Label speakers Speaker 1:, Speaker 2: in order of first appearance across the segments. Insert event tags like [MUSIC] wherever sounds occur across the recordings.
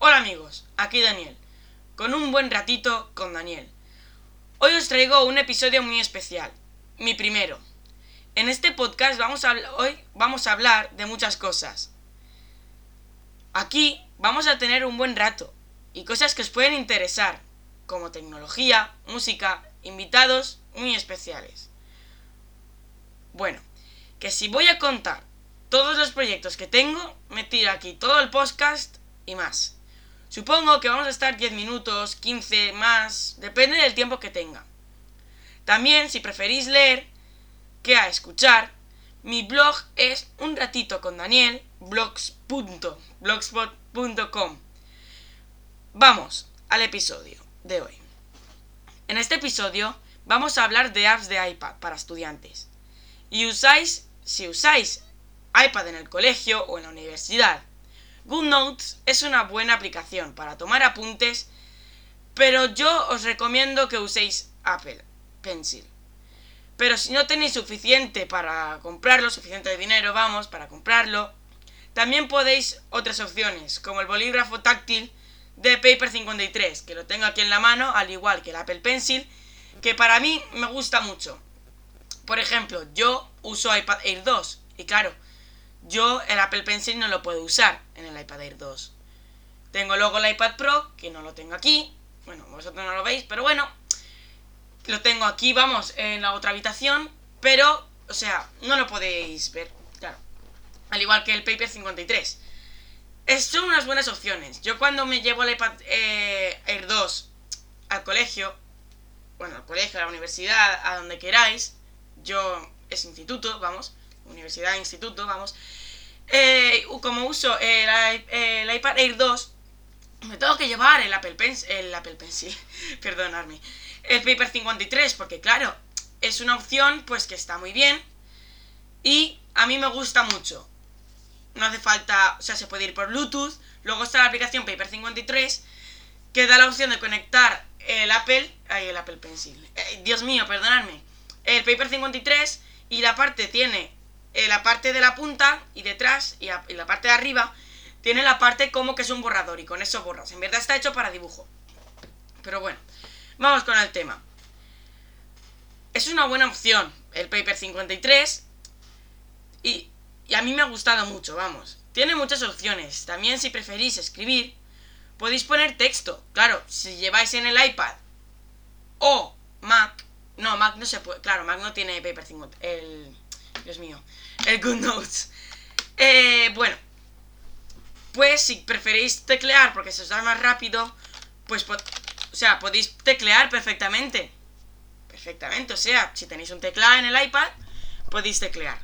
Speaker 1: Hola amigos, aquí Daniel, con un buen ratito con Daniel. Hoy os traigo un episodio muy especial, mi primero. En este podcast vamos a, hoy vamos a hablar de muchas cosas. Aquí vamos a tener un buen rato y cosas que os pueden interesar, como tecnología, música, invitados muy especiales. Bueno, que si voy a contar todos los proyectos que tengo, me tiro aquí todo el podcast y más. Supongo que vamos a estar 10 minutos, 15 más, depende del tiempo que tenga. También, si preferís leer que a escuchar, mi blog es un ratito con Daniel, blogs.blogspot.com. Vamos al episodio de hoy. En este episodio vamos a hablar de apps de iPad para estudiantes. Y usáis, si usáis iPad en el colegio o en la universidad, GoodNotes es una buena aplicación para tomar apuntes, pero yo os recomiendo que uséis Apple Pencil. Pero si no tenéis suficiente para comprarlo, suficiente dinero, vamos, para comprarlo, también podéis otras opciones, como el bolígrafo táctil de Paper 53, que lo tengo aquí en la mano, al igual que el Apple Pencil, que para mí me gusta mucho. Por ejemplo, yo uso iPad Air 2, y claro, yo el Apple Pencil no lo puedo usar en el iPad Air 2. Tengo luego el iPad Pro, que no lo tengo aquí. Bueno, vosotros no lo veis, pero bueno. Lo tengo aquí, vamos, en la otra habitación. Pero, o sea, no lo podéis ver, claro. Al igual que el Paper 53. Es, son unas buenas opciones. Yo cuando me llevo el iPad eh, Air 2 al colegio, bueno, al colegio, a la universidad, a donde queráis, yo es instituto, vamos, universidad, instituto, vamos. Eh, como uso el, iPad Air 2, me tengo que llevar el Apple Pencil, el Apple Pencil, [LAUGHS] perdonadme, el Paper 53, porque claro, es una opción pues que está muy bien y a mí me gusta mucho. No hace falta, o sea, se puede ir por Bluetooth, luego está la aplicación Paper 53 que da la opción de conectar el Apple, ay, el Apple Pencil, eh, Dios mío, perdonadme, el Paper 53 y la parte tiene eh, la parte de la punta y detrás y, la parte de arriba tiene la parte como que es un borrador y con eso borras. En verdad está hecho para dibujo. Pero bueno, vamos con el tema. Es una buena opción el Paper 53 y, y a mí me ha gustado mucho, vamos. Tiene muchas opciones. También si preferís escribir, podéis poner texto. Claro, si lleváis en el iPad o Mac, no, Mac no se puede, claro, Mac no tiene Paper 53, el Dios mío. [LAUGHS] El GoodNotes. Eh, bueno. Pues si preferís teclear porque se os da más rápido, pues, o sea, podéis teclear perfectamente. Perfectamente, o sea, si tenéis un teclado en el iPad, podéis teclear.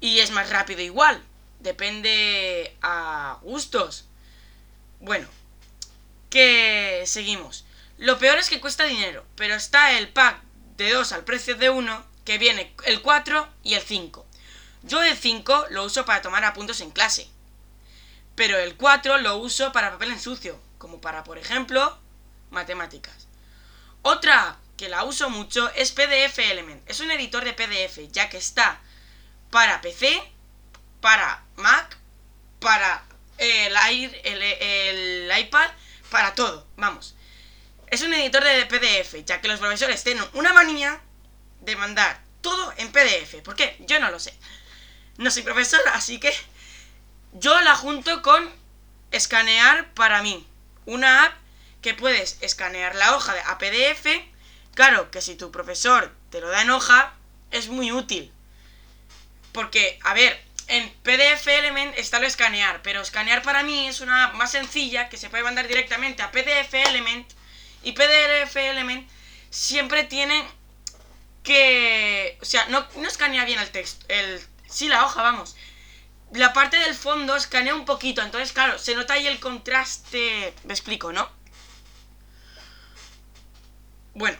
Speaker 1: Y es más rápido igual. Depende a gustos. Bueno, que seguimos. Lo peor es que cuesta dinero, pero está el pack de 2 al precio de 1 que viene el 4 y el 5. Yo el 5 lo uso para tomar apuntes en clase, pero el 4 lo uso para papel en sucio, como para, por ejemplo, matemáticas. Otra que la uso mucho es PDF Element. Es un editor de PDF, ya que está para PC, para Mac, para el, el, el iPad, para todo, vamos. Es un editor de PDF, ya que los profesores tienen una manía de mandar todo en PDF. ¿Por qué? Yo no lo sé. No soy profesora, así que yo la junto con escanear para mí. Una app que puedes escanear la hoja a PDF. Claro que si tu profesor te lo da en hoja, es muy útil. Porque, a ver, en PDF Element está lo escanear, pero escanear para mí es una más sencilla que se puede mandar directamente a PDF Element. Y PDF Element siempre tiene que... O sea, no, no escanea bien el texto. El, sí, la hoja, vamos. La parte del fondo escanea un poquito. Entonces, claro, se nota ahí el contraste... Me explico, ¿no? Bueno.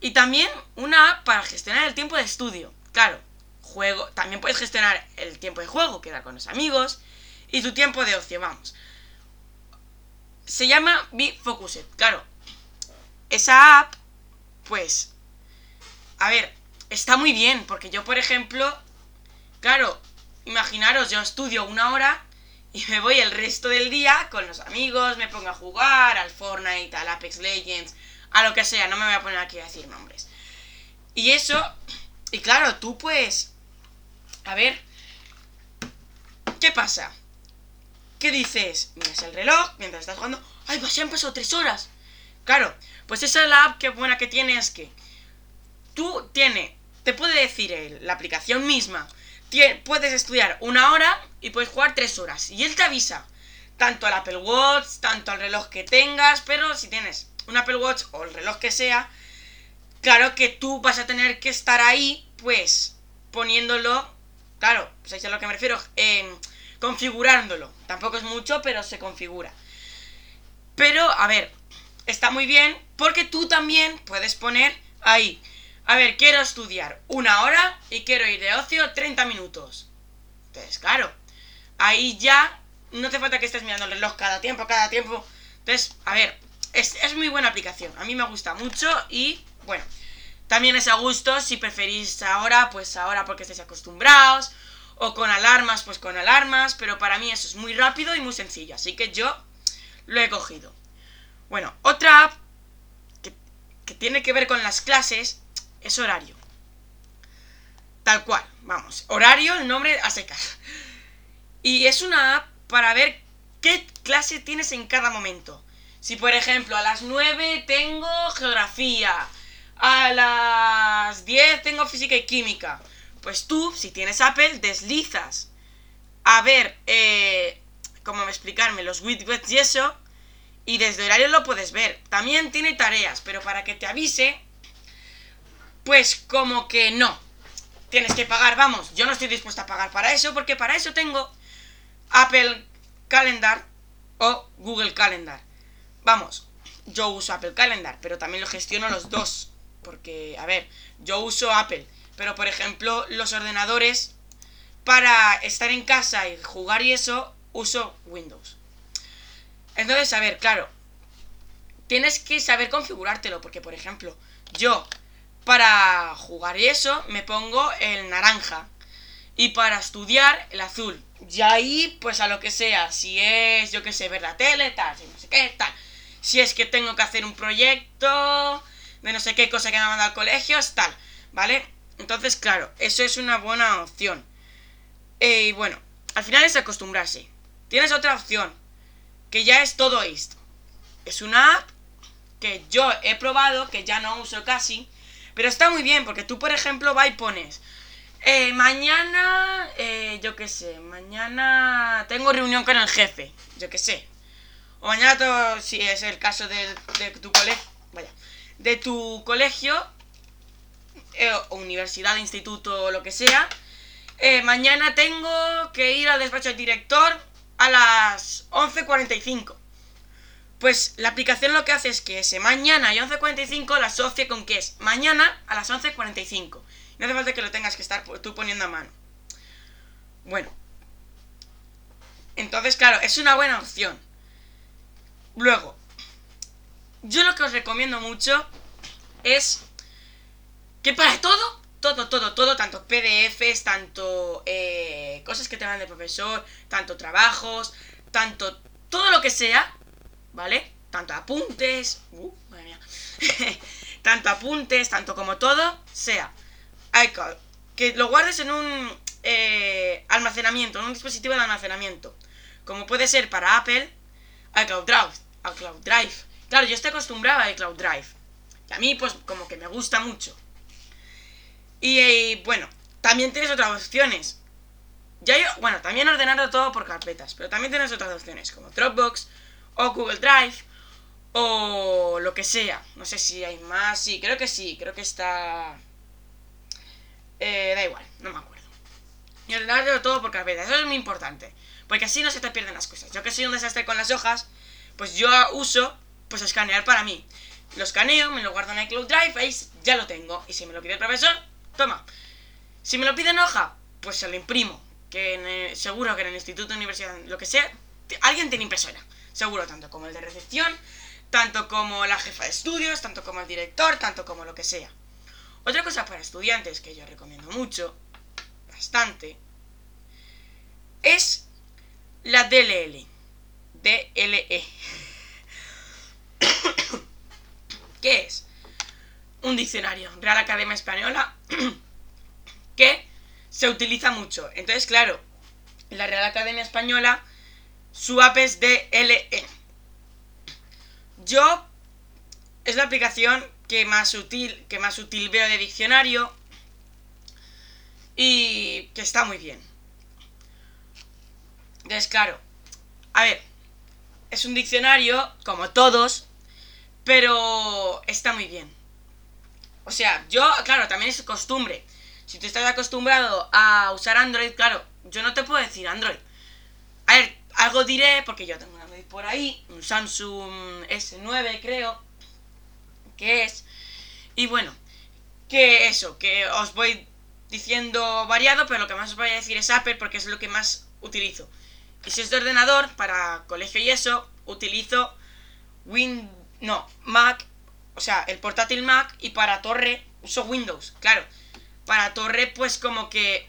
Speaker 1: Y también una app para gestionar el tiempo de estudio. Claro, juego... También puedes gestionar el tiempo de juego, quedar con los amigos. Y tu tiempo de ocio, vamos. Se llama Be Focused. Claro, esa app, pues, a ver, está muy bien, porque yo, por ejemplo, claro, imaginaros, yo estudio una hora y me voy el resto del día con los amigos, me pongo a jugar al Fortnite, al Apex Legends, a lo que sea, no me voy a poner aquí a decir nombres. Y eso, y claro, tú pues, a ver, ¿qué pasa? ¿Qué dices? Miras el reloj mientras estás jugando, ¡ay, pues ya han pasado tres horas! Claro, pues esa es la app que buena que tiene es que tú tiene, te puede decir la aplicación misma, puedes estudiar una hora y puedes jugar tres horas. Y él te avisa, tanto al Apple Watch, tanto al reloj que tengas, pero si tienes un Apple Watch o el reloj que sea, claro que tú vas a tener que estar ahí, pues, poniéndolo, claro, ¿sabéis a lo que me refiero? configurándolo. Tampoco es mucho, pero se configura. Pero, a ver, está muy bien porque tú también puedes poner ahí a ver, quiero estudiar una hora y quiero ir de ocio 30 minutos. Entonces, claro, ahí ya no hace falta que estés mirando el reloj cada tiempo, cada tiempo. Entonces, a ver, es, muy buena aplicación. A mí me gusta mucho y, bueno, también es a gusto si preferís ahora, pues ahora porque estéis acostumbrados. O con alarmas, pues con alarmas. Pero para mí eso es muy rápido y muy sencillo. Así que yo lo he cogido. Bueno, otra app que tiene que ver con las clases es horario. Tal cual, vamos. Horario, el nombre a secas. Y es una app para ver qué clase tienes en cada momento. Si por ejemplo a las 9 tengo geografía, a las 10 tengo física y química, pues tú, si tienes Apple, deslizas a ver, eh, cómo explicarme, los widgets y eso, y desde horario lo puedes ver. También tiene tareas, pero para que te avise, pues como que no. Tienes que pagar, vamos, yo no estoy dispuesta a pagar para eso, porque para eso tengo Apple Calendar o Google Calendar. Vamos, yo uso Apple Calendar, pero también lo gestiono los dos. Porque, a ver, yo uso Apple, pero por ejemplo, los ordenadores, para estar en casa y jugar y eso, uso Windows. Entonces, a ver, claro, tienes que saber configurártelo, porque por ejemplo, yo para jugar y eso me pongo el naranja. Y para estudiar el azul. Y ahí, pues a lo que sea. Si es, yo que sé, ver la tele, tal, si no sé qué, tal. Si es que tengo que hacer un proyecto de no sé qué cosa que me mandado al colegio, tal. ¿Vale? Entonces, claro, eso es una buena opción. Eh, y bueno, al final es acostumbrarse. Tienes otra opción, que ya es todo esto. Es una app que yo he probado, que ya no uso casi, pero está muy bien, porque tú, por ejemplo, vas y pones. Eh, mañana, eh, yo qué sé, mañana tengo reunión con el jefe, yo qué sé. O mañana, si es el caso de, tu colegio, vaya, de tu colegio, eh, o universidad, instituto, o lo que sea. mañana tengo que ir al despacho del director a las 11.45. Pues la aplicación lo que hace es que ese mañana y 11.45 la asocie con que es mañana a las 11.45. No hace falta que lo tengas que estar tú poniendo a mano. Bueno. Entonces, claro, es una buena opción. Luego, yo lo que os recomiendo mucho es que para todo, todo, todo, todo, tanto PDFs, tanto eh, cosas que te dan de profesor, tanto trabajos, tanto todo lo que sea, ¿vale? Tanto apuntes, uh, madre mía, [LAUGHS] tanto apuntes, tanto como todo, sea iCloud. Que lo guardes en un eh, almacenamiento, en un dispositivo de almacenamiento. Como puede ser para Apple, iCloud Drive. iCloud Drive. Claro, yo estoy acostumbrado a iCloud Drive. Y a mí, pues, como que me gusta mucho. Y, eh, bueno, también tienes otras opciones. Ya yo, bueno, también ordenando todo por carpetas, pero también tienes otras opciones, como Dropbox, o Google Drive o lo que sea. No sé si hay más. Sí, creo que sí. Creo que está... Eh, da igual, no me acuerdo. Y ordenarlo todo por carpeta. Eso es muy importante. Porque así no se te pierden las cosas. Yo que soy un desastre con las hojas, pues yo uso pues escanear para mí. Lo escaneo, me lo guardo en iCloud Drive, ahí ya lo tengo. Y si me lo pide el profesor, toma. Si me lo pide en hoja, pues se lo imprimo. Que seguro que en el instituto, universidad, lo que sea, alguien tiene impresora seguro, tanto como el de recepción, tanto como la jefa de estudios, tanto como el director, tanto como lo que sea. Otra cosa para estudiantes que yo recomiendo mucho, bastante, es la DLL. DLE. [COUGHS] ¿Qué es? Un diccionario, Real Academia Española, [COUGHS] que se utiliza mucho. Entonces, claro, la Real Academia Española, su app es DLE. Yo es la aplicación que más útil, que más útil veo de diccionario y que está muy bien. Entonces, claro, a ver, es un diccionario, como todos, pero está muy bien. O sea, yo, claro, también es costumbre. Si tú estás acostumbrado a usar Android, claro, yo no te puedo decir Android. A ver, algo diré, porque yo tengo una Android por ahí, un Samsung S9 creo, que es. Y bueno, que eso, que os voy diciendo variado, pero lo que más os voy a decir es Apple porque es lo que más utilizo. Y si es de ordenador, para colegio y eso, utilizo Win... No, Mac, o sea, el portátil Mac y para torre uso Windows, claro. Para torre, pues como que...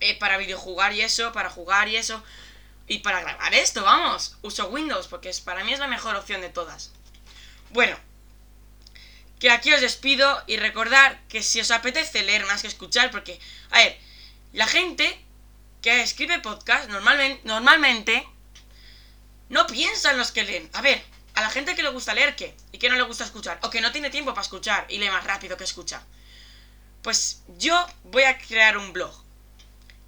Speaker 1: Eh, para videojugar y eso, para jugar y eso. Y para grabar esto, vamos, uso Windows porque es, para mí es la mejor opción de todas. Bueno, que aquí os despido y recordar que si os apetece leer más que escuchar, porque, a ver, la gente que escribe podcast normalmente, normalmente no piensa en los que leen. A ver, a la gente que le gusta leer, ¿qué? Y que no le gusta escuchar. O que no tiene tiempo para escuchar y lee más rápido que escucha. Pues yo voy a crear un blog.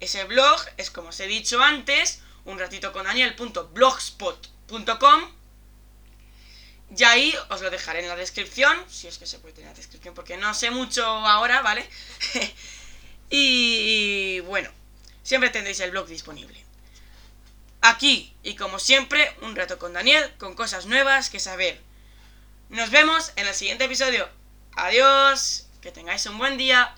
Speaker 1: Ese blog es, como os he dicho antes, un ratito con Daniel.blogspot.com. Y ahí os lo dejaré en la descripción, si es que se puede tener la descripción, porque no sé mucho ahora, ¿vale? [LAUGHS] y bueno, siempre tendréis el blog disponible. Aquí, y como siempre, un rato con Daniel, con cosas nuevas que saber. Nos vemos en el siguiente episodio. Adiós, que tengáis un buen día.